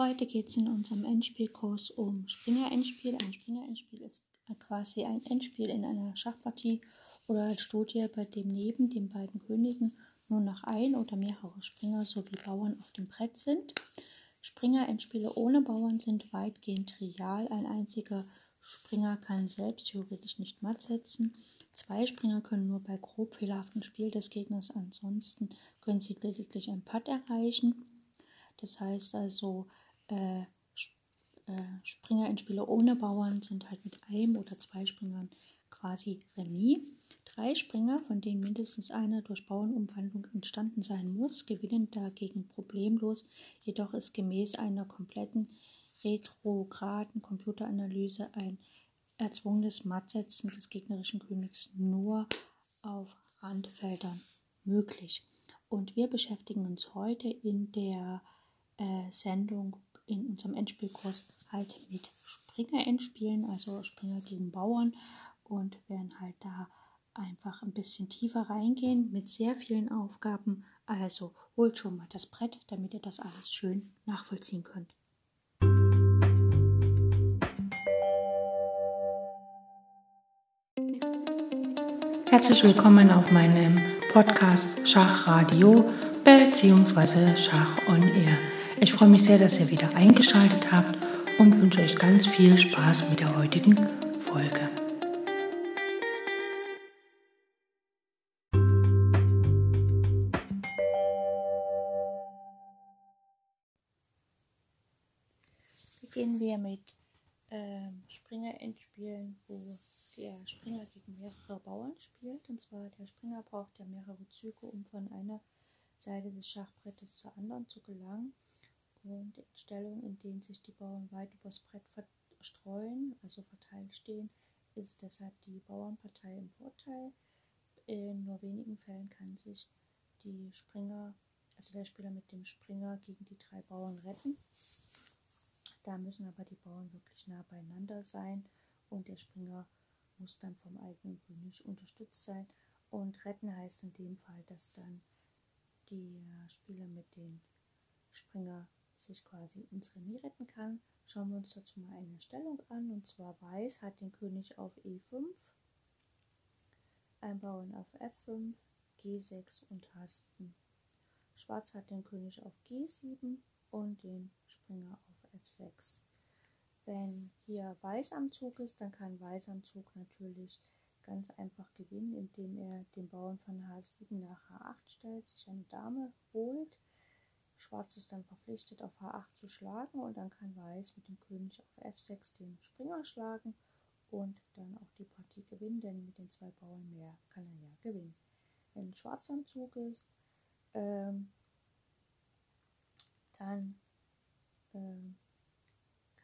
Heute geht es in unserem Endspielkurs um Springer-Endspiel. Ein Springer-Endspiel ist quasi ein Endspiel in einer Schachpartie oder als Studie, bei dem neben den beiden Königen nur noch ein oder mehrere Springer sowie Bauern auf dem Brett sind. Springer-Endspiele ohne Bauern sind weitgehend trivial. Ein einziger Springer kann selbst theoretisch nicht matt setzen. Zwei Springer können nur bei grob fehlerhaftem Spiel des Gegners, ansonsten können sie lediglich ein Putt erreichen. Das heißt also, äh, äh, Springer in Spiele ohne Bauern sind halt mit einem oder zwei Springern quasi Remis. Drei Springer, von denen mindestens einer durch Bauernumwandlung entstanden sein muss, gewinnen dagegen problemlos, jedoch ist gemäß einer kompletten retrograden Computeranalyse ein erzwungenes Mattsetzen des gegnerischen Königs nur auf Randfeldern möglich. Und wir beschäftigen uns heute in der äh, Sendung in unserem Endspielkurs halt mit Springer-Endspielen, also Springer gegen Bauern und werden halt da einfach ein bisschen tiefer reingehen mit sehr vielen Aufgaben. Also holt schon mal das Brett, damit ihr das alles schön nachvollziehen könnt. Herzlich willkommen auf meinem Podcast Schachradio bzw. Schach on Air. Ich freue mich sehr, dass ihr wieder eingeschaltet habt und wünsche euch ganz viel Spaß mit der heutigen Folge. Beginnen wir mit ähm, Springer-Endspielen, wo der Springer gegen mehrere Bauern spielt. Und zwar der Springer braucht ja mehrere Züge, um von einer Seite des Schachbrettes zur anderen zu gelangen in Stellungen, in denen sich die Bauern weit übers Brett verstreuen, also verteilt stehen, ist deshalb die Bauernpartei im Vorteil. In nur wenigen Fällen kann sich die Springer, also der Spieler mit dem Springer gegen die drei Bauern retten. Da müssen aber die Bauern wirklich nah beieinander sein und der Springer muss dann vom eigenen König unterstützt sein. Und retten heißt in dem Fall, dass dann die Spieler mit dem Springer sich quasi ins Remis retten kann. Schauen wir uns dazu mal eine Stellung an. Und zwar Weiß hat den König auf E5, ein Bauern auf F5, G6 und Hasten. Schwarz hat den König auf G7 und den Springer auf F6. Wenn hier Weiß am Zug ist, dann kann Weiß am Zug natürlich ganz einfach gewinnen, indem er den Bauern von H7 nach H8 stellt, sich eine Dame holt Schwarz ist dann verpflichtet, auf H8 zu schlagen und dann kann Weiß mit dem König auf F6 den Springer schlagen und dann auch die Partie gewinnen, denn mit den zwei Bauern mehr kann er ja gewinnen. Wenn Schwarz am Zug ist, ähm, dann ähm,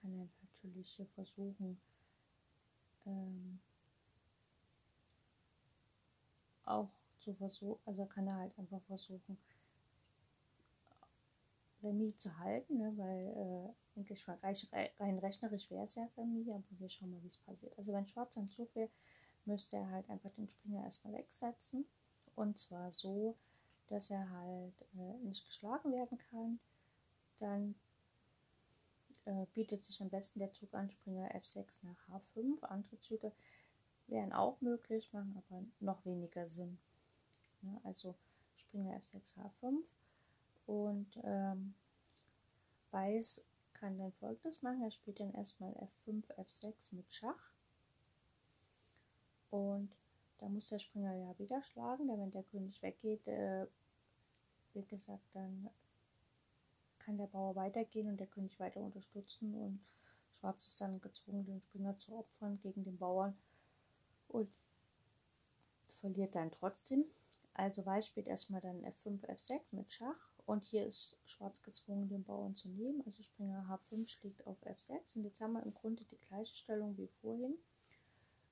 kann er natürlich hier versuchen, ähm, auch zu versuchen, also kann er halt einfach versuchen, Remis zu halten, ne, weil äh, eigentlich rein rechnerisch wäre es ja Remis, aber wir schauen mal, wie es passiert. Also wenn Schwarz am Zug wäre, müsste er halt einfach den Springer erstmal wegsetzen. Und zwar so, dass er halt äh, nicht geschlagen werden kann. Dann äh, bietet sich am besten der Zug an, Springer F6 nach H5. Andere Züge wären auch möglich, machen aber noch weniger Sinn. Ja, also Springer F6 H5 und ähm, Weiß kann dann folgendes machen. Er spielt dann erstmal F5, F6 mit Schach. Und da muss der Springer ja wieder schlagen, denn wenn der König weggeht, äh, wie gesagt, dann kann der Bauer weitergehen und der König weiter unterstützen und Schwarz ist dann gezwungen, den Springer zu opfern gegen den Bauern und verliert dann trotzdem. Also Weiß spielt erstmal dann F5, F6 mit Schach und hier ist Schwarz gezwungen, den Bauern zu nehmen. Also Springer H5 schlägt auf F6. Und jetzt haben wir im Grunde die gleiche Stellung wie vorhin.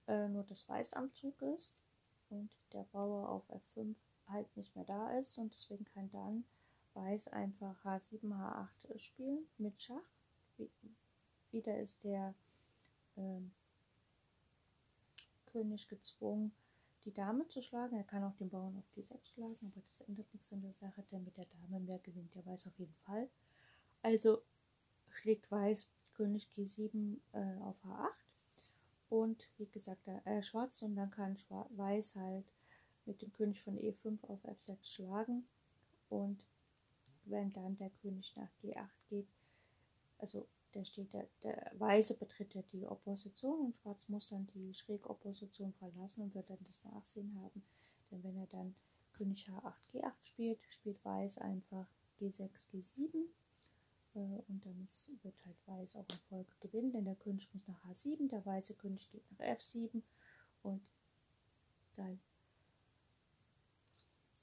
Äh, nur dass Weiß am Zug ist und der Bauer auf F5 halt nicht mehr da ist. Und deswegen kann dann Weiß einfach H7, H8 spielen mit Schach. Wieder ist der ähm, König gezwungen, die Dame zu schlagen. Er kann auch den Bauern auf G6 schlagen, aber das ändert nichts an der Sache, denn mit der Dame mehr gewinnt der Weiß auf jeden Fall. Also schlägt Weiß König G7 äh, auf H8 und wie gesagt äh, Schwarz und dann kann Schwarz, Weiß halt mit dem König von E5 auf F6 schlagen und wenn dann der König nach G8 geht, also der steht der, der Weiße betritt ja die Opposition und Schwarz muss dann die Schrägopposition verlassen und wird dann das Nachsehen haben. Denn wenn er dann König H8 G8 spielt, spielt Weiß einfach G6 G7 äh, und dann wird halt Weiß auch in Folge gewinnen, denn der König muss nach H7, der weiße König geht nach F7 und dann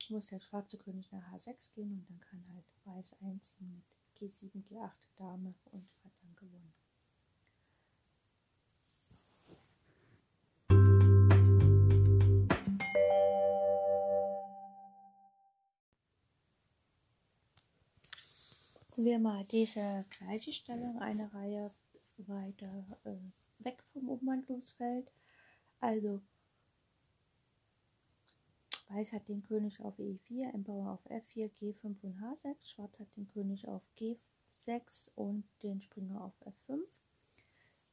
muss der schwarze König nach H6 gehen und dann kann halt Weiß einziehen mit G7, G8 Dame und hat dann gewonnen. Wir mal diese gleiche Stellung eine Reihe weiter äh, weg vom Umwandlungsfeld. Also Weiß hat den König auf E4, ein Bauer auf F4, G5 und H6. Schwarz hat den König auf G6 und den Springer auf F5.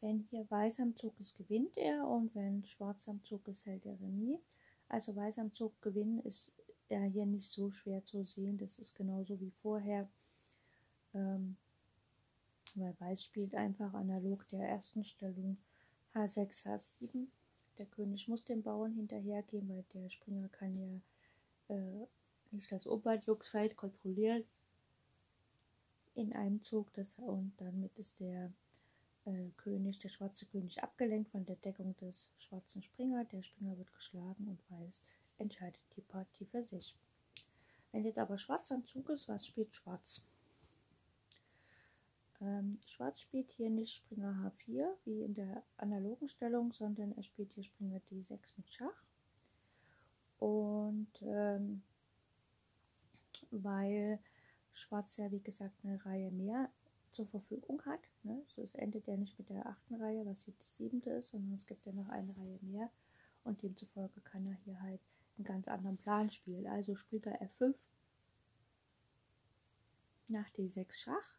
Wenn hier Weiß am Zug ist, gewinnt er und wenn Schwarz am Zug ist, hält er Remis. Also Weiß am Zug gewinnen ist ja hier nicht so schwer zu sehen. Das ist genauso wie vorher. Ähm, weil Weiß spielt einfach analog der ersten Stellung H6, H7 der König muss dem Bauern hinterhergehen, weil der Springer kann ja äh, nicht das Oberjuxfeld kontrollieren in einem Zug. Das, und damit ist der äh, König, der schwarze König, abgelenkt von der Deckung des schwarzen Springer. Der Springer wird geschlagen und Weiß entscheidet die Partie für sich. Wenn jetzt aber Schwarz am Zug ist, was spielt Schwarz? Ähm, Schwarz spielt hier nicht Springer H4 wie in der analogen Stellung, sondern er spielt hier Springer D6 mit Schach. Und ähm, weil Schwarz ja wie gesagt eine Reihe mehr zur Verfügung hat, ne? also es endet ja nicht mit der achten Reihe, was die siebte ist, sondern es gibt ja noch eine Reihe mehr und demzufolge kann er hier halt einen ganz anderen Plan spielen. Also spielt er F5 nach D6 Schach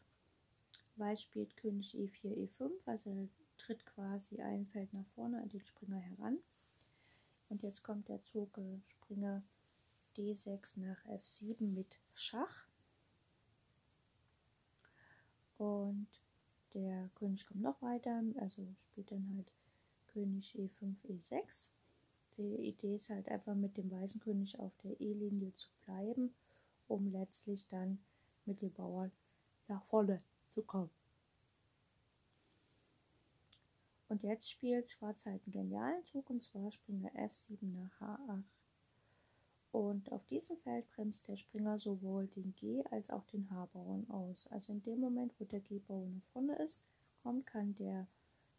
Weiß spielt König E4, E5, also tritt quasi ein Feld nach vorne an den Springer heran. Und jetzt kommt der Zug Springer D6 nach F7 mit Schach. Und der König kommt noch weiter, also spielt dann halt König E5, E6. Die Idee ist halt einfach mit dem weißen König auf der E-Linie zu bleiben, um letztlich dann mit dem Bauern nach vorne zu kommen. Und jetzt spielt Schwarz halt einen genialen Zug und zwar Springer F7 nach H8. Und auf diesem Feld bremst der Springer sowohl den G- als auch den H-Bauern aus. Also in dem Moment, wo der G-Bauern nach vorne ist, kommt, kann der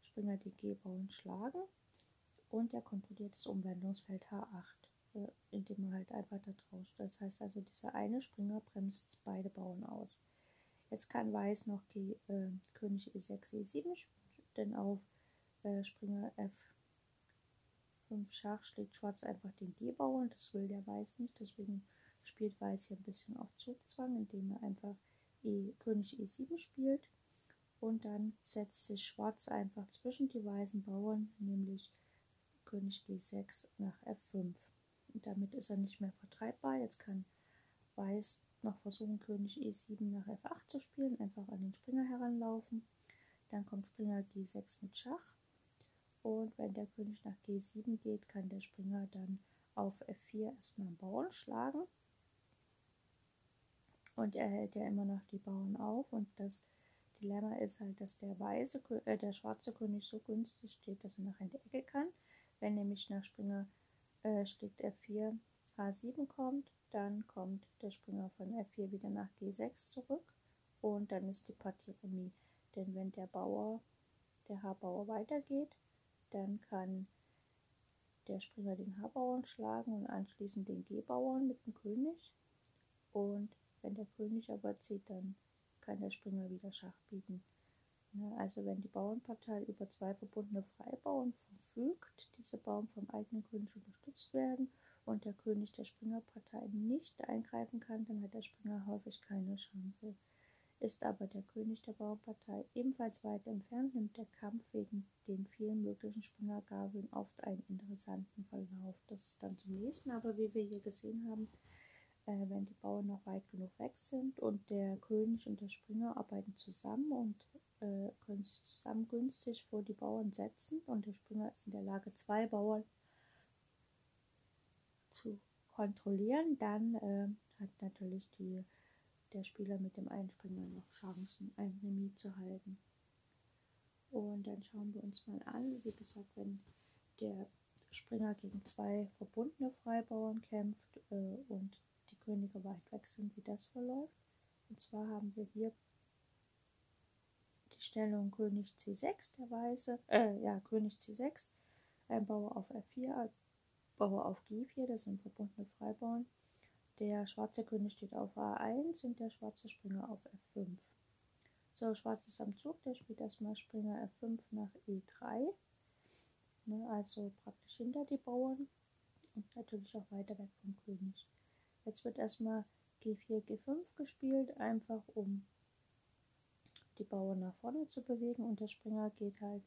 Springer die G-Bauern schlagen und er kontrolliert das Umwendungsfeld H8, äh, indem er halt einfach da drauf Das heißt also, dieser eine Springer bremst beide Bauern aus. Jetzt kann Weiß noch G, äh, König E6, E7 denn auf äh, Springer F5 Schach schlägt Schwarz einfach den G-Bauern. Das will der Weiß nicht, deswegen spielt Weiß hier ein bisschen auf Zugzwang, indem er einfach e, König E7 spielt. Und dann setzt sich Schwarz einfach zwischen die weißen Bauern, nämlich König G6 nach F5. Und damit ist er nicht mehr vertreibbar. Jetzt kann Weiß noch versuchen, König E7 nach F8 zu spielen, einfach an den Springer heranlaufen. Dann kommt Springer G6 mit Schach. Und wenn der König nach G7 geht, kann der Springer dann auf F4 erstmal einen Bauern schlagen. Und er hält ja immer noch die Bauern auf. Und das Dilemma ist halt, dass der weiße, äh, der schwarze König so günstig steht, dass er nach in Ecke kann. Wenn nämlich nach Springer äh, schlägt F4 H7 kommt, dann kommt der Springer von F4 wieder nach G6 zurück und dann ist die Partie remis. Denn wenn der Bauer, der H-Bauer weitergeht, dann kann der Springer den H-Bauern schlagen und anschließend den G-Bauern mit dem König. Und wenn der König aber zieht, dann kann der Springer wieder Schach bieten. Also wenn die Bauernpartei über zwei verbundene Freibauern verfügt, diese Bauern vom eigenen König unterstützt werden und der König der Springerpartei nicht eingreifen kann, dann hat der Springer häufig keine Chance. Ist aber der König der Bauernpartei ebenfalls weit entfernt, nimmt der Kampf wegen den vielen möglichen Springergabeln oft einen interessanten Verlauf. Das ist dann zu lesen, aber wie wir hier gesehen haben, äh, wenn die Bauern noch weit genug weg sind und der König und der Springer arbeiten zusammen und äh, können sich zusammen günstig vor die Bauern setzen und der Springer ist in der Lage, zwei Bauern zu kontrollieren, dann äh, hat natürlich die, der Spieler mit dem Einspringer noch Chancen, ein Remis zu halten. Und dann schauen wir uns mal an, wie gesagt, wenn der Springer gegen zwei verbundene Freibauern kämpft äh, und die Könige weit weg sind, wie das verläuft. Und zwar haben wir hier die Stellung König C6, der Weiße, äh, ja, König C6, ein Bauer auf F4, Bauer auf G4, das sind verbundene Freibauern. Der schwarze König steht auf A1 und der schwarze Springer auf F5. So, schwarz ist am Zug, der spielt erstmal Springer F5 nach E3. Ne, also praktisch hinter die Bauern und natürlich auch weiter weg vom König. Jetzt wird erstmal G4, G5 gespielt, einfach um die Bauern nach vorne zu bewegen und der Springer geht halt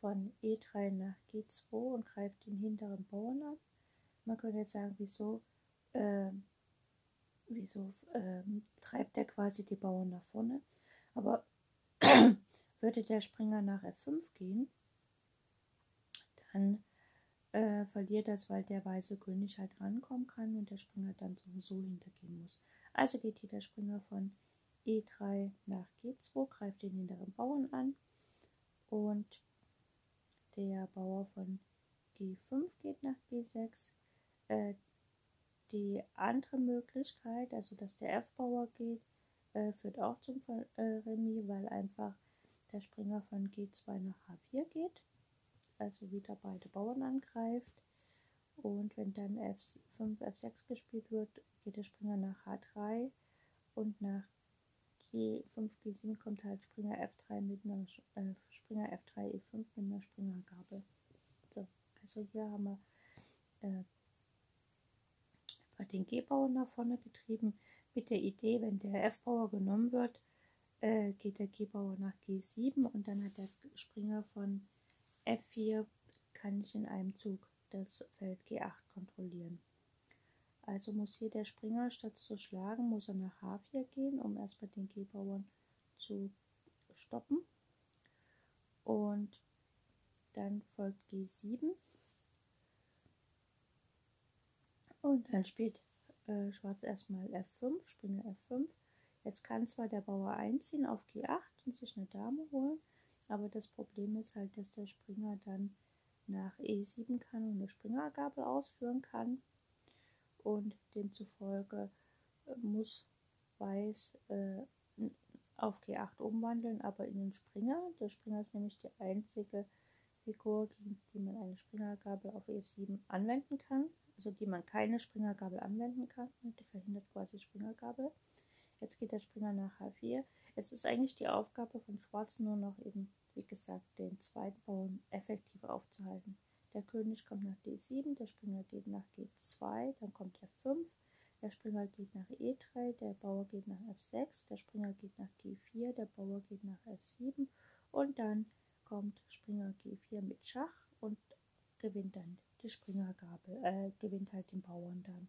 von E3 nach G2 und greift den hinteren Bauern an. Man könnte jetzt sagen, wieso, äh, wieso äh, treibt er quasi die Bauern nach vorne? Aber würde der Springer nach F5 gehen, dann äh, verliert das, weil der weiße König halt rankommen kann und der Springer dann sowieso hintergehen muss. Also geht hier der Springer von E3 nach G2, greift den hinteren Bauern an und der Bauer von G5 geht nach G6. Äh, die andere Möglichkeit, also dass der F-Bauer geht, äh, führt auch zum äh, Remis, weil einfach der Springer von G2 nach H4 geht, also wieder beide Bauern angreift. Und wenn dann F5, F6 gespielt wird, geht der Springer nach H3 und nach G5, G7 kommt halt Springer F3 mit einer äh, Springer F3, E5 mit einer Springergabel. So, also hier haben wir äh, den G-Bauer nach vorne getrieben mit der Idee, wenn der F-Bauer genommen wird, äh, geht der G-Bauer nach G7 und dann hat der Springer von F4, kann ich in einem Zug das Feld G8 kontrollieren. Also muss hier der Springer statt zu schlagen, muss er nach H4 gehen, um erstmal den G-Bauern zu stoppen. Und dann folgt G7. Und dann spielt äh, Schwarz erstmal F5, Springer F5. Jetzt kann zwar der Bauer einziehen auf G8 und sich eine Dame holen, aber das Problem ist halt, dass der Springer dann nach E7 kann und eine Springergabel ausführen kann und demzufolge äh, muss Weiß äh, auf G8 umwandeln, aber in den Springer. Der Springer ist nämlich die einzige Figur, gegen die man eine Springergabel auf E7 anwenden kann, also die man keine Springergabel anwenden kann. Die verhindert quasi Springergabel. Jetzt geht der Springer nach H4. Jetzt ist eigentlich die Aufgabe von Schwarz nur noch eben, wie gesagt, den zweiten Bauern effektiv aufzuhalten. Der König kommt nach D7, der Springer geht nach G2, dann kommt F5, der Springer geht nach E3, der Bauer geht nach F6, der Springer geht nach G4, der Bauer geht nach F7 und dann kommt Springer G4 mit Schach und gewinnt dann die Springergabel, äh, gewinnt halt den Bauern dann.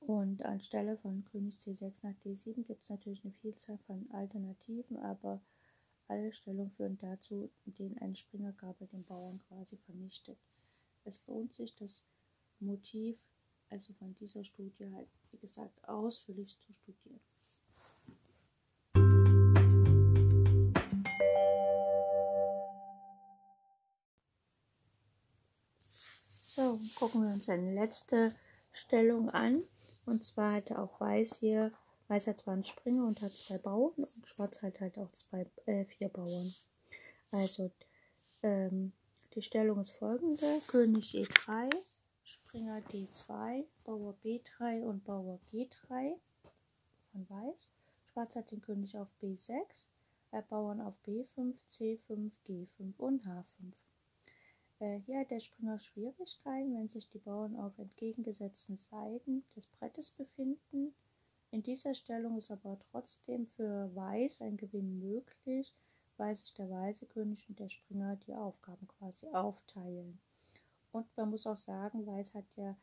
Und anstelle von König C6 nach D7 gibt es natürlich eine Vielzahl von Alternativen, aber alle Stellungen führen dazu, indem eine Springergabel den Bauern quasi vernichtet. Es lohnt sich, das Motiv, also von dieser Studie halt, wie gesagt, ausführlich zu studieren. So, gucken wir uns eine letzte Stellung an. Und zwar hatte auch Weiß hier Weiß hat zwar einen Springer und hat zwei Bauern und Schwarz hat halt auch zwei, äh, vier Bauern. Also ähm, die Stellung ist folgende. König E3, Springer D2, Bauer B3 und Bauer G3 von Weiß. Schwarz hat den König auf B6, äh, Bauern auf B5, C5, G5 und H5. Äh, hier hat der Springer Schwierigkeiten, wenn sich die Bauern auf entgegengesetzten Seiten des Brettes befinden In dieser Stellung ist aber trotzdem für Weiß ein Gewinn möglich, weil sich der weiße König und der Springer die Aufgaben quasi aufteilen. Und man muss auch sagen, Weiß hat ja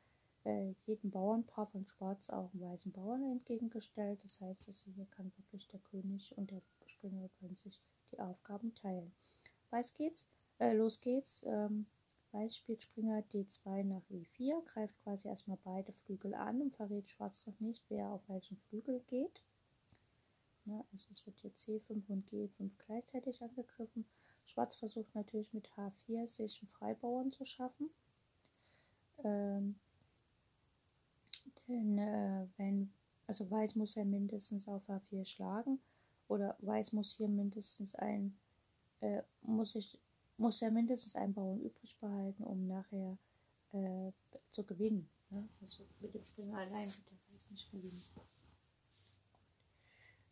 äh, jedem Bauernpaar von Schwarz auch einen weißen Bauern entgegengestellt. Das heißt, also hier kann wirklich der König und der Springer können sich die Aufgaben teilen. Weiß geht's, äh, los geht's. Ähm, Weiß Springer D2 nach E4, greift quasi erstmal beide Flügel an und verrät Schwarz noch nicht, wer auf welchen Flügel geht. Ne, also es wird hier C5 und G5 gleichzeitig angegriffen. Schwarz versucht natürlich mit H4 sich einen Freibauern zu schaffen. Ähm, denn äh, wenn, also Weiß muss ja mindestens auf H4 schlagen oder Weiß muss hier mindestens ein, äh, muss ich muss er mindestens einen Bauern übrig behalten, um nachher äh, zu gewinnen. Ne? Also mit dem Springer allein wird der Weiß nicht gewinnen.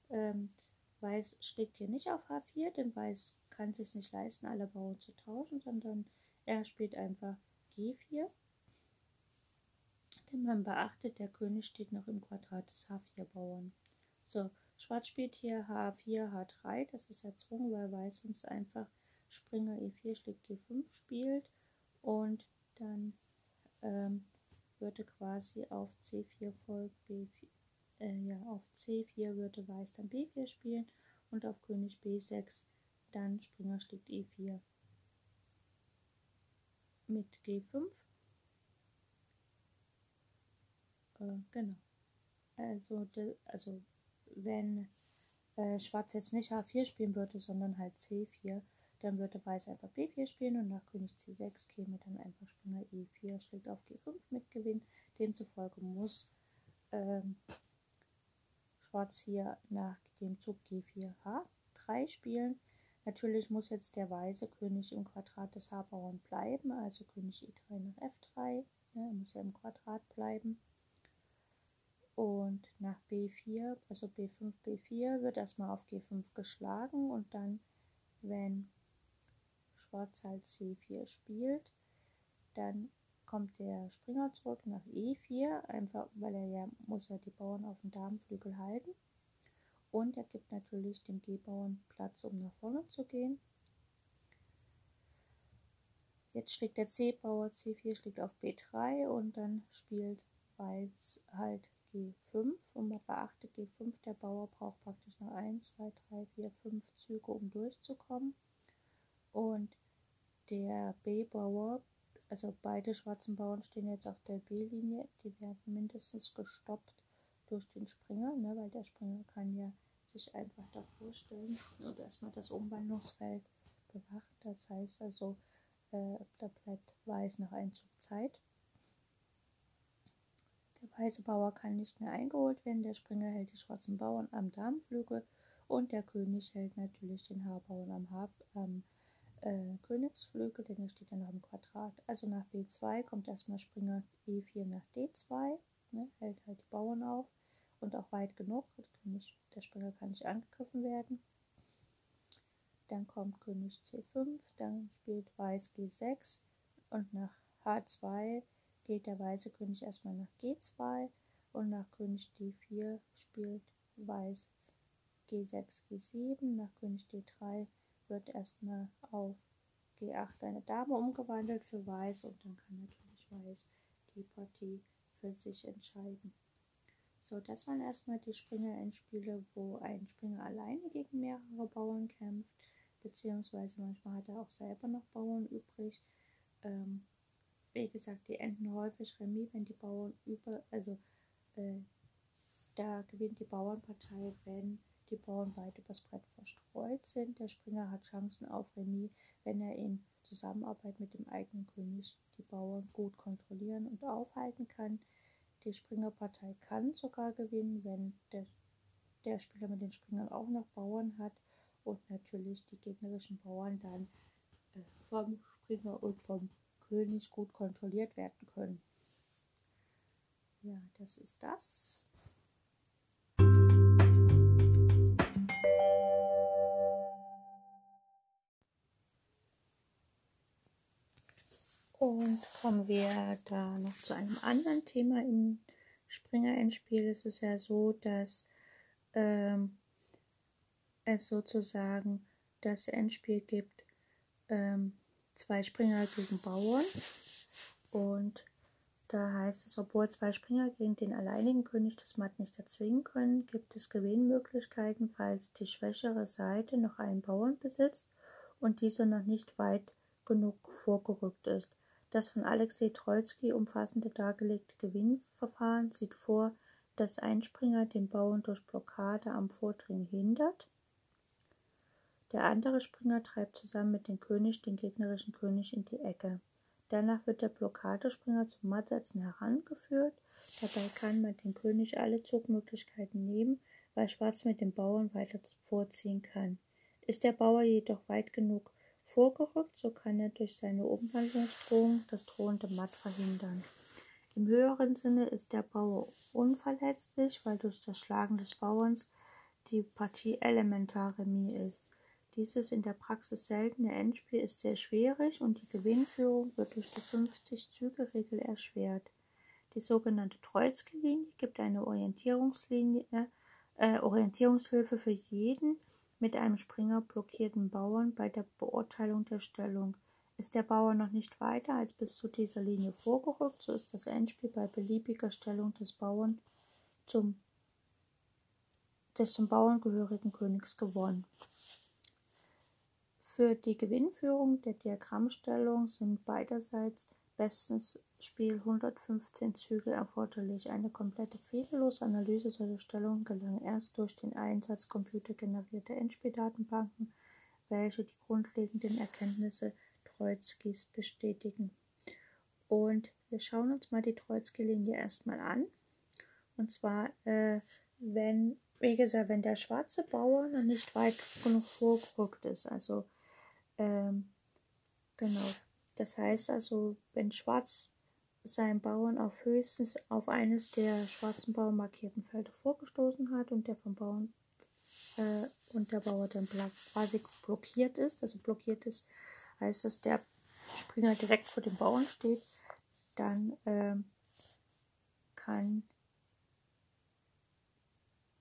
Ähm, Weiß schlägt hier nicht auf H4, denn Weiß kann sich nicht leisten, alle Bauern zu tauschen, sondern er spielt einfach G4. Denn man beachtet, der König steht noch im Quadrat des H4-Bauern. So, Schwarz spielt hier H4, H3, das ist erzwungen, weil Weiß sonst einfach Springer E4 schlägt G5 spielt und dann ähm, würde quasi auf C4 folgt B4, äh, ja, auf C4 würde Weiß dann B4 spielen und auf König B6 dann Springer schlägt E4 mit G5. Äh, genau. Also, de, also wenn äh, Schwarz jetzt nicht H4 spielen würde, sondern halt C4, dann würde Weiß einfach B4 spielen und nach König C6 käme dann einfach Springer E4, schlägt auf G5 mit Gewinn. Demzufolge muss ähm, Schwarz hier nach dem Zug G4 H3 spielen. Natürlich muss jetzt der weiße König im Quadrat des H-Bauern bleiben, also König E3 nach F3. Ne, er muss ja im Quadrat bleiben. Und nach B4, also B5, B4, wird erstmal auf G5 geschlagen und dann, wenn Schwarz halt C4 spielt, dann kommt der Springer zurück nach E4, einfach weil er ja muss ja die Bauern auf dem Damenflügel halten. Und er gibt natürlich dem G-Bauern Platz, um nach vorne zu gehen. Jetzt schlägt der C-Bauer C4 schlägt auf B3 und dann spielt Weiß halt G5 und man beachtet G5, der Bauer braucht praktisch noch 1, 2, 3, 4, 5 Züge, um durchzukommen. Und der B-Bauer, also beide schwarzen Bauern stehen jetzt auf der B-Linie, die werden mindestens gestoppt durch den Springer, ne, weil der Springer kann ja sich einfach davor stellen und erstmal das Umwandlungsfeld bewacht. Das heißt also, äh, da bleibt Weiß nach Einzug Zeit. Der weiße Bauer kann nicht mehr eingeholt werden, der Springer hält die schwarzen Bauern am Damenflügel und der König hält natürlich den Haarbauern am, Haar, am äh, Königsflügel, denn er steht ja noch im Quadrat. Also nach B2 kommt erstmal Springer E4 nach D2, ne, hält halt die Bauern auf und auch weit genug. König, der Springer kann nicht angegriffen werden. Dann kommt König C5, dann spielt Weiß G6 und nach H2 geht der weiße König erstmal nach G2 und nach König D4 spielt Weiß G6, G7, nach König D3 wird erstmal auf G8 eine Dame umgewandelt für Weiß und dann kann natürlich Weiß die Partie für sich entscheiden. So, das waren erstmal die Springer-Endspiele, wo ein Springer alleine gegen mehrere Bauern kämpft, beziehungsweise manchmal hat er auch selber noch Bauern übrig. Ähm, wie gesagt, die enden häufig Remis, wenn die Bauern über, also äh, da gewinnt die Bauernpartei, wenn die Bauern weit übers Brett verstreut sind. Der Springer hat Chancen auf Remis, wenn er in Zusammenarbeit mit dem eigenen König die Bauern gut kontrollieren und aufhalten kann. Die Springerpartei kann sogar gewinnen, wenn der, der Spieler mit den Springern auch noch Bauern hat und natürlich die gegnerischen Bauern dann äh, vom Springer und vom König gut kontrolliert werden können. Ja, das ist das. Und kommen wir da noch zu einem anderen Thema im Springer-Endspiel ist es ja so, dass ähm, es sozusagen das Endspiel gibt, ähm, zwei Springer gegen Bauern. Und da heißt es, obwohl zwei Springer gegen den alleinigen König das Matt nicht erzwingen können, gibt es Gewinnmöglichkeiten, falls die schwächere Seite noch einen Bauern besitzt und dieser noch nicht weit genug vorgerückt ist. Das von Alexei Troitsky umfassende dargelegte Gewinnverfahren sieht vor, dass ein Springer den Bauern durch Blockade am Vordringen hindert. Der andere Springer treibt zusammen mit dem König den gegnerischen König in die Ecke. Danach wird der Blockadespringer zum Mattsetzen herangeführt. Dabei kann man den König alle Zugmöglichkeiten nehmen, weil Schwarz mit dem Bauern weiter vorziehen kann. Ist der Bauer jedoch weit genug vorgerückt, so kann er durch seine Umwandlungsdrohung das drohende Matt verhindern. Im höheren Sinne ist der Bauer unverletzlich, weil durch das Schlagen des Bauerns die Partie elementar remis ist. Dieses in der Praxis seltene Endspiel ist sehr schwierig und die Gewinnführung wird durch die 50-Züge-Regel erschwert. Die sogenannte Troitsky-Linie gibt eine Orientierungslinie, äh, Orientierungshilfe für jeden mit einem Springer blockierten Bauern bei der Beurteilung der Stellung. Ist der Bauer noch nicht weiter als bis zu dieser Linie vorgerückt, so ist das Endspiel bei beliebiger Stellung des Bauern zum, des zum Bauern gehörigen Königs gewonnen. Für die Gewinnführung der Diagrammstellung sind beiderseits bestens Spiel 115 Züge erforderlich. Eine komplette fehlerlose Analyse solcher Stellungen gelang erst durch den Einsatz computergenerierter Endspieldatenbanken, welche die grundlegenden Erkenntnisse Troitskys bestätigen. Und wir schauen uns mal die Troitsky-Linie erstmal an. Und zwar, äh, wenn, wie gesagt, wenn der schwarze Bauer noch nicht weit genug vorgerückt ist, also ähm, genau. Das heißt also, wenn Schwarz seinen Bauern auf höchstens auf eines der schwarzen Bauern markierten Felder vorgestoßen hat und der vom Bauern äh, und der Bauer dann quasi blockiert ist, also blockiert ist, heißt, dass der Springer direkt vor dem Bauern steht, dann äh, kann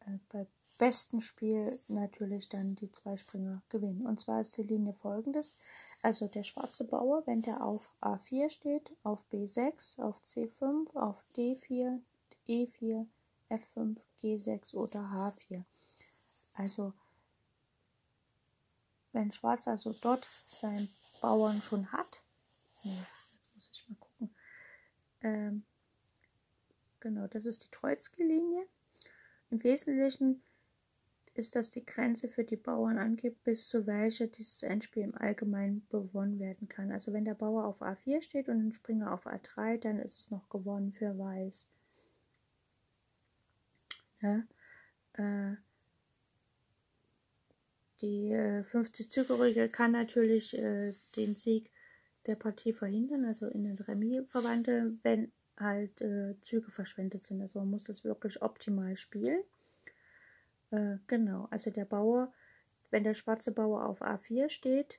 äh, bei besten Spiel natürlich dann die zwei Springer gewinnen. Und zwar ist die Linie folgendes. Also der schwarze Bauer, wenn der auf A4 steht, auf B6, auf C5, auf D4, E4, F5, G6 oder H4. Also wenn Schwarz also dort seinen Bauern schon hat, jetzt muss ich mal gucken. Ähm, genau, das ist die Troitsky-Linie. Im Wesentlichen ist das die Grenze für die Bauern angibt, bis zu welcher dieses Endspiel im Allgemeinen bewonnen werden kann. Also wenn der Bauer auf A4 steht und ein Springer auf A3, dann ist es noch gewonnen für Weiß. Ja, äh, die äh, 50-Züge-Regel kann natürlich äh, den Sieg der Partie verhindern, also in den Remis verwandeln, wenn halt äh, Züge verschwendet sind. Also man muss das wirklich optimal spielen. Äh, genau, also der Bauer, wenn der schwarze Bauer auf A4 steht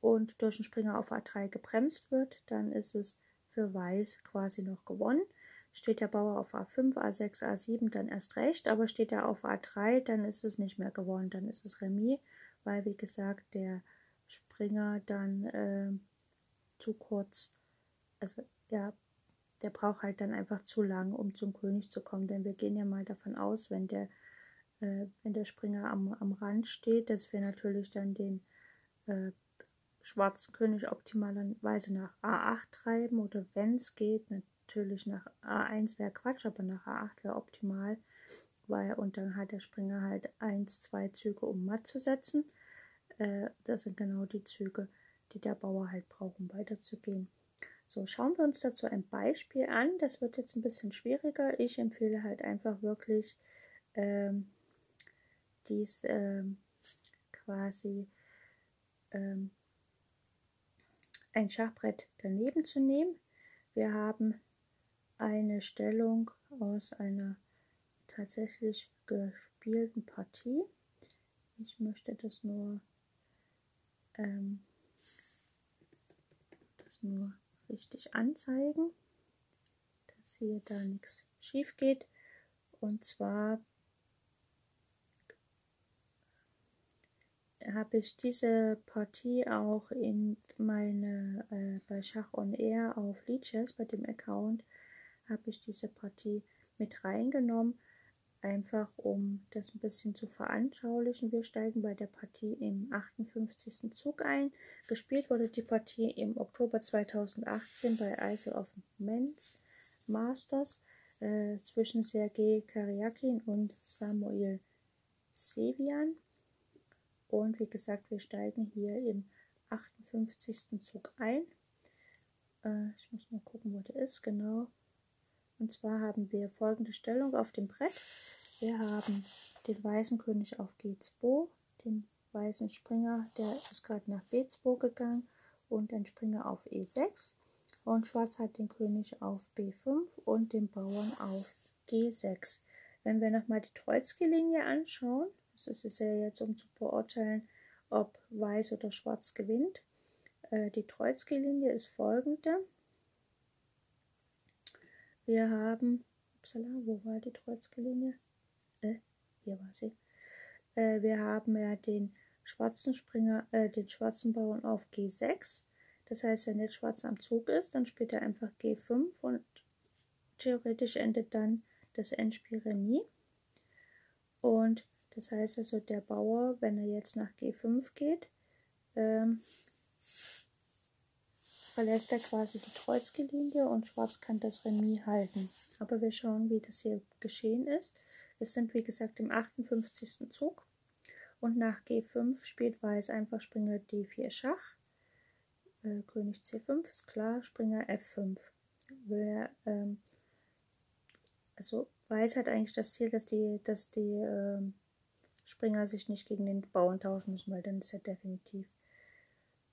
und durch den Springer auf A3 gebremst wird, dann ist es für Weiß quasi noch gewonnen. Steht der Bauer auf A5, A6, A7, dann erst recht, aber steht er auf A3, dann ist es nicht mehr gewonnen, dann ist es Remis, weil wie gesagt der Springer dann äh, zu kurz, also ja, der braucht halt dann einfach zu lang, um zum König zu kommen. Denn wir gehen ja mal davon aus, wenn der, äh, wenn der Springer am, am Rand steht, dass wir natürlich dann den äh, schwarzen König optimalerweise nach A8 treiben oder wenn es geht, natürlich nach A1 wäre Quatsch, aber nach A8 wäre optimal, weil und dann hat der Springer halt 1, 2 Züge, um matt zu setzen. Äh, das sind genau die Züge, die der Bauer halt braucht, um weiterzugehen. So, schauen wir uns dazu ein Beispiel an. Das wird jetzt ein bisschen schwieriger. Ich empfehle halt einfach wirklich ähm, dies ähm, quasi ähm, ein Schachbrett daneben zu nehmen. Wir haben eine Stellung aus einer tatsächlich gespielten Partie. Ich möchte das nur ähm, das nur richtig anzeigen. dass hier da nichts schief geht. Und zwar habe ich diese Partie auch in meine äh, bei Schach on Air auf Leeches bei dem Account habe ich diese Partie mit reingenommen, einfach um das ein bisschen zu veranschaulichen. Wir steigen bei der Partie im 58. Zug ein. Gespielt wurde die Partie im Oktober 2018 bei Isle of Men's Masters äh, zwischen Sergei Karyakin und Samuel Sevian. Und wie gesagt, wir steigen hier im 58. Zug ein. Äh, ich muss mal gucken, wo der ist, genau. Und zwar haben wir folgende Stellung auf dem Brett. Wir haben den weißen König auf G2, den weißen Springer, der ist gerade nach B2 gegangen und den Springer auf E6. Und Schwarz hat den König auf B5 und den Bauern auf G6. Wenn wir nochmal die Troitsky-Linie anschauen, das ist ja jetzt, um zu beurteilen, ob Weiß oder Schwarz gewinnt. Äh, die Troitsky-Linie ist folgende. Wir haben, upsala, wo war die Troitsky-Linie? Äh, hier war sie. Äh, wir haben ja den schwarzen Springer, äh, den schwarzen Bauern auf G6. Das heißt, wenn jetzt Schwarz am Zug ist, dann spielt er einfach G5 und theoretisch endet dann das Endspiel Remis. Und das heißt also, der Bauer, wenn er jetzt nach G5 geht, ähm, verlässt er quasi die Kreuzgelinie und Schwarz kann das Remis halten. Aber wir schauen, wie das hier geschehen ist. Wir sind wie gesagt im 58. Zug und nach G5 spielt Weiß einfach Springer D4 Schach. Äh, König C5 ist klar, Springer F5. Will, ähm, also Weiß hat eigentlich das Ziel, dass die, dass die ähm, Springer sich nicht gegen den Bauern tauschen müssen, weil dann ist ja definitiv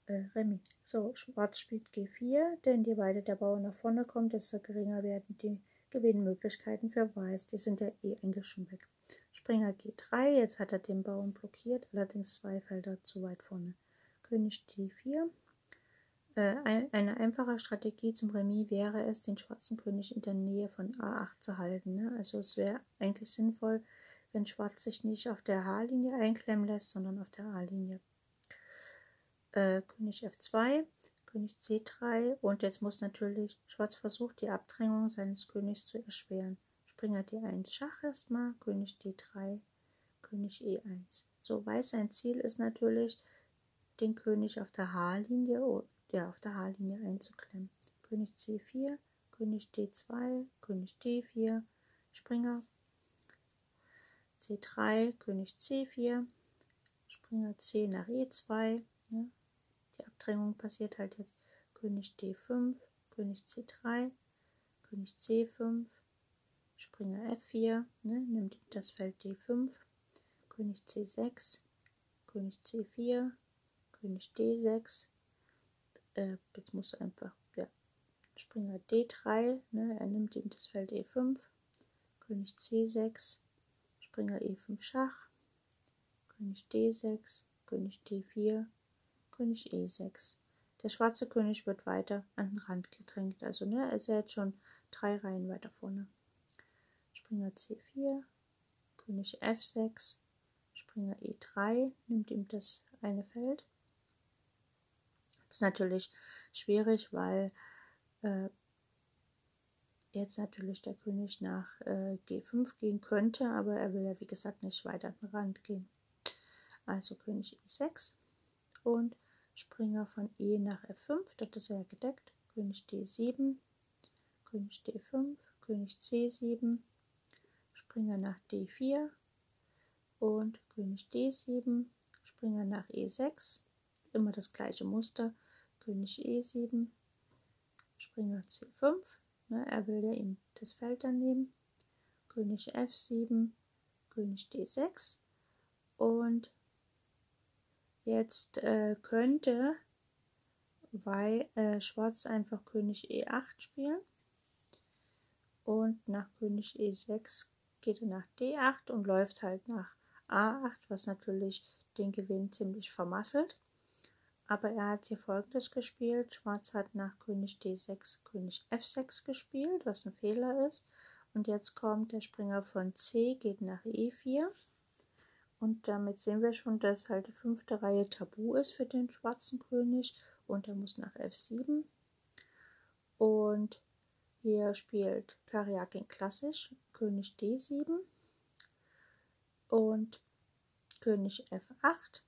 äh, Remis. So, Schwarz spielt G4, denn je weiter der Bauer nach vorne kommt, desto geringer werden die Gewinnmöglichkeiten für Weiß. Die sind ja eh eigentlich schon weg. Springer G3, jetzt hat er den Bauern blockiert, allerdings zwei Felder zu weit vorne. König D4. Äh, eine einfache Strategie zum Remis wäre es, den schwarzen König in der Nähe von A8 zu halten. Ne? Also es wäre eigentlich sinnvoll, wenn Schwarz sich nicht auf der H-Linie einklemmen lässt, sondern auf der A-Linie. Äh, König F2, König C3 und jetzt muss natürlich Schwarz versucht, die Abdrängung seines Königs zu erschweren. Springer D1 Schach erstmal, König D3, König E1. So, Weiß sein Ziel ist natürlich, den König auf der H-Linie ja, auf der H-Linie einzuklemmen. König C4, König D2, König D4, Springer C3, König C4, Springer C nach E2. Ne? Die Abdrängung passiert halt jetzt König D5, König C3, König C5, Springer F4, ne? nimmt das Feld D5, König C6, König C4, König D6. Äh, jetzt muss einfach, ja, Springer D3, ne? er nimmt ihm das Feld E5, König C6, Springer E5 Schach, König D6, König D4, König E6. Der schwarze König wird weiter an den Rand gedrängt, also ne, er ist jetzt schon drei Reihen weiter vorne. Springer C4, König F6, Springer E3, nimmt ihm das eine Feld. Das ist natürlich schwierig, weil äh, jetzt natürlich der König nach äh, G5 gehen könnte, aber er will ja wie gesagt nicht weiter an den Rand gehen. Also König E6 und Springer von E nach F5, dort ist er gedeckt. König D7, König D5, König C7, Springer nach D4 und König D7, Springer nach E6, immer das gleiche Muster, König E7, Springer C5, Ne, er will ja ihm das Feld dann nehmen. König F7, König D6 und jetzt äh, könnte weil äh, Schwarz einfach König E8 spielen und nach König E6 geht er nach D8 und läuft halt nach A8, was natürlich den Gewinn ziemlich vermasselt. Aber er hat hier folgendes gespielt. Schwarz hat nach König D6 König F6 gespielt, was ein Fehler ist. Und jetzt kommt der Springer von C, geht nach E4. Und damit sehen wir schon, dass halt die fünfte Reihe tabu ist für den schwarzen König. Und er muss nach F7. Und hier spielt Karjakin klassisch König D7 und König F8.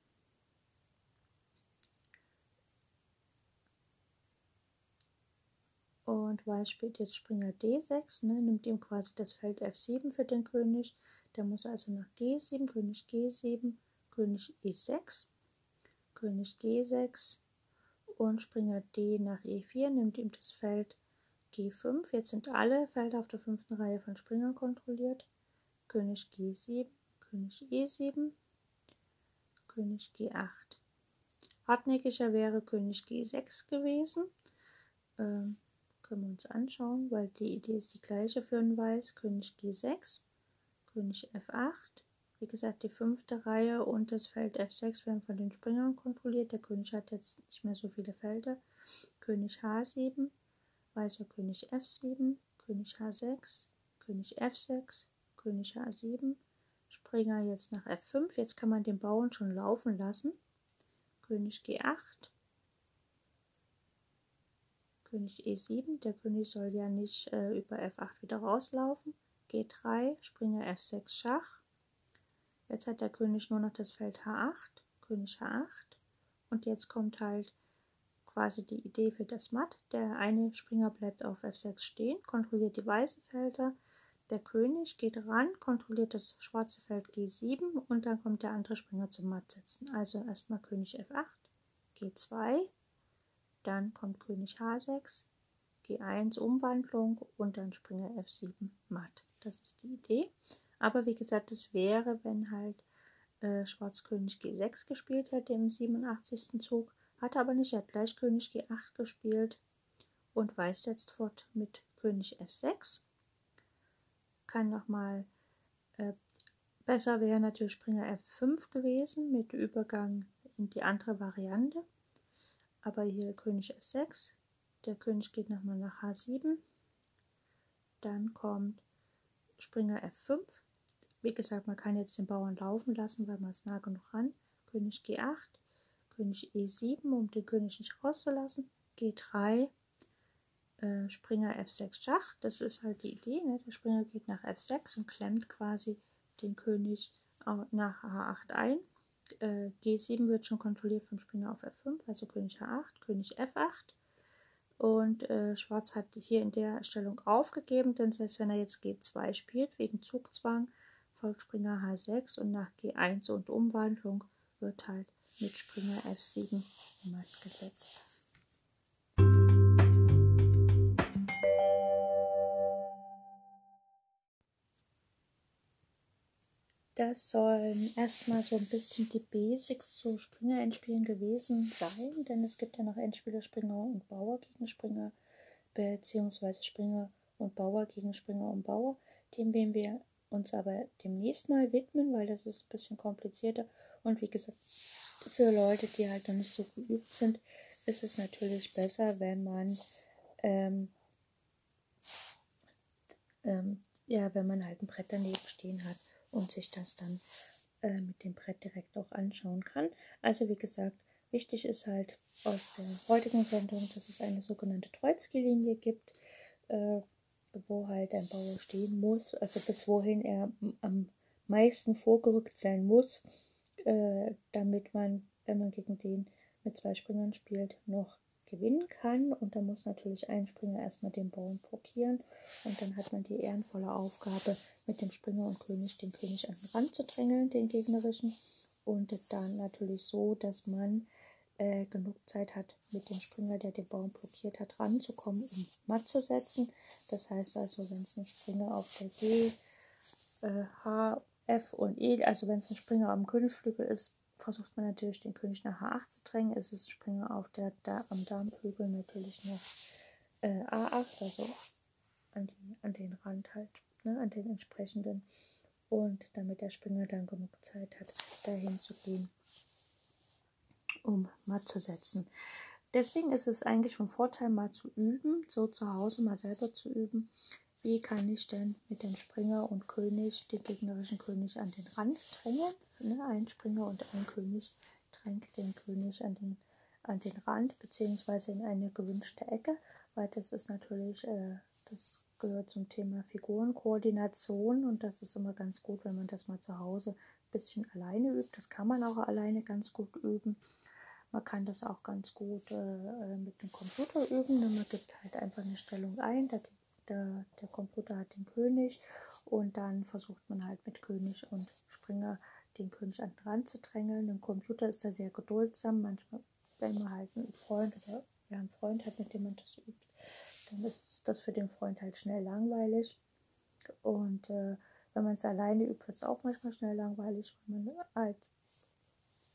Und Weiß spielt jetzt Springer D6, ne, nimmt ihm quasi das Feld F7 für den König. Der muss also nach G7, König G7, König E6, König G6 und Springer D nach E4, nimmt ihm das Feld G5. Jetzt sind alle Felder auf der fünften Reihe von Springern kontrolliert. König G7, König E7, König G8. Hartnäckiger wäre König G6 gewesen. Ähm, können wir uns anschauen, weil die Idee ist die gleiche für ein Weiß. König G6, König F8. Wie gesagt, die fünfte Reihe und das Feld F6 werden von den Springern kontrolliert. Der König hat jetzt nicht mehr so viele Felder. König H7, Weißer König F7, König H6, König F6, König H7, Springer jetzt nach F5. Jetzt kann man den Bauern schon laufen lassen. König G8, König E7, der König soll ja nicht äh, über F8 wieder rauslaufen. G3, Springer F6 Schach. Jetzt hat der König nur noch das Feld H8, König H8. Und jetzt kommt halt quasi die Idee für das Matt. Der eine Springer bleibt auf F6 stehen, kontrolliert die weißen Felder. Der König geht ran, kontrolliert das schwarze Feld G7 und dann kommt der andere Springer zum Matt setzen. Also erstmal König F8, G2, dann kommt König H6, G1 Umwandlung und dann Springer F7 matt. Das ist die Idee. Aber wie gesagt, es wäre, wenn halt äh, Schwarz König G6 gespielt hätte im 87. Zug. Hat aber nicht, er hat gleich König G8 gespielt und Weiß setzt fort mit König F6. Kann nochmal, äh, besser wäre natürlich Springer F5 gewesen mit Übergang in die andere Variante aber hier König F6. Der König geht nochmal nach H7. Dann kommt Springer F5. Wie gesagt, man kann jetzt den Bauern laufen lassen, weil man es nah genug ran. König G8, König E7, um den König nicht rauszulassen. G3, äh, Springer F6 Schach. Das ist halt die Idee. Ne? Der Springer geht nach F6 und klemmt quasi den König nach H8 ein äh, G7 wird schon kontrolliert vom Springer auf F5, also König H8, König F8. Und äh, Schwarz hat hier in der Stellung aufgegeben, denn selbst wenn er jetzt G2 spielt, wegen Zugzwang, folgt Springer H6 und nach G1 und Umwandlung wird halt mit Springer F7 matt gesetzt. Das sollen erstmal so ein bisschen die Basics zu Springer-Endspielen gewesen sein, denn es gibt ja noch Endspiele Springer und Bauer gegen Springer, beziehungsweise Springer und Bauer gegen Springer und Bauer. Dem werden wir uns aber demnächst mal widmen, weil das ist ein bisschen komplizierter. Und wie gesagt, für Leute, die halt noch nicht so geübt sind, ist es natürlich besser, wenn man ähm, ähm, ja, wenn man halt ein Brett daneben stehen hat und sich das dann äh, mit dem Brett direkt auch anschauen kann. Also wie gesagt, wichtig ist halt aus der heutigen Sendung, dass es eine sogenannte Troitsky-Linie gibt, äh, wo halt ein Bauer stehen muss, also bis wohin er am meisten vorgerückt sein muss, äh, damit man, wenn man gegen den mit zwei Springern spielt, noch gewinnen kann. Und da muss natürlich ein Springer erstmal den Bauern blockieren. Und dann hat man die ehrenvolle Aufgabe, mit dem Springer und König den König an den Rand zu drängeln, den gegnerischen. Und dann natürlich so, dass man äh, genug Zeit hat, mit dem Springer, der den Bauern blockiert hat, ranzukommen, um matt zu setzen. Das heißt also, wenn es ein Springer auf der G, äh, H, F und E, also wenn es ein Springer am Königsflügel ist, versucht man natürlich den König nach H8 zu drängen. Es ist Springer auf der da am Darmflügel natürlich noch äh, A8, also an, die, an den Rand halt, ne, an den entsprechenden. Und damit der Springer dann genug Zeit hat, dahin zu gehen um matt zu setzen. Deswegen ist es eigentlich von Vorteil, mal zu üben, so zu Hause mal selber zu üben. Wie kann ich denn mit dem Springer und König, den gegnerischen König, an den Rand drängen? Ne, ein Springer und ein König drängt den König an den, an den Rand, beziehungsweise in eine gewünschte Ecke, weil das ist natürlich, äh, das gehört zum Thema Figurenkoordination und das ist immer ganz gut, wenn man das mal zu Hause ein bisschen alleine übt. Das kann man auch alleine ganz gut üben. Man kann das auch ganz gut äh, mit dem Computer üben. Man gibt halt einfach eine Stellung ein, der, der, der Computer hat den König und dann versucht man halt mit König und Springer den König an den Rand zu drängeln. Ein Computer ist da sehr geduldsam. Manchmal, wenn man halt einen Freund oder ja, einen Freund hat, mit dem man das übt, dann ist das für den Freund halt schnell langweilig. Und äh, wenn man es alleine übt, wird es auch manchmal schnell langweilig, weil man halt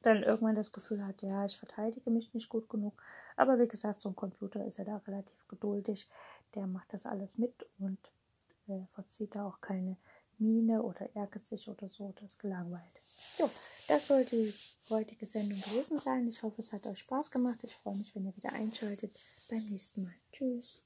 dann irgendwann das Gefühl hat, ja, ich verteidige mich nicht gut genug. Aber wie gesagt, so ein Computer ist ja da relativ geduldig. Der macht das alles mit und äh, verzieht da auch keine Miene oder ärgert sich oder so, das gelangweilt. Jo, das soll die heutige Sendung gewesen sein. Ich hoffe, es hat euch Spaß gemacht. Ich freue mich, wenn ihr wieder einschaltet beim nächsten Mal. Tschüss.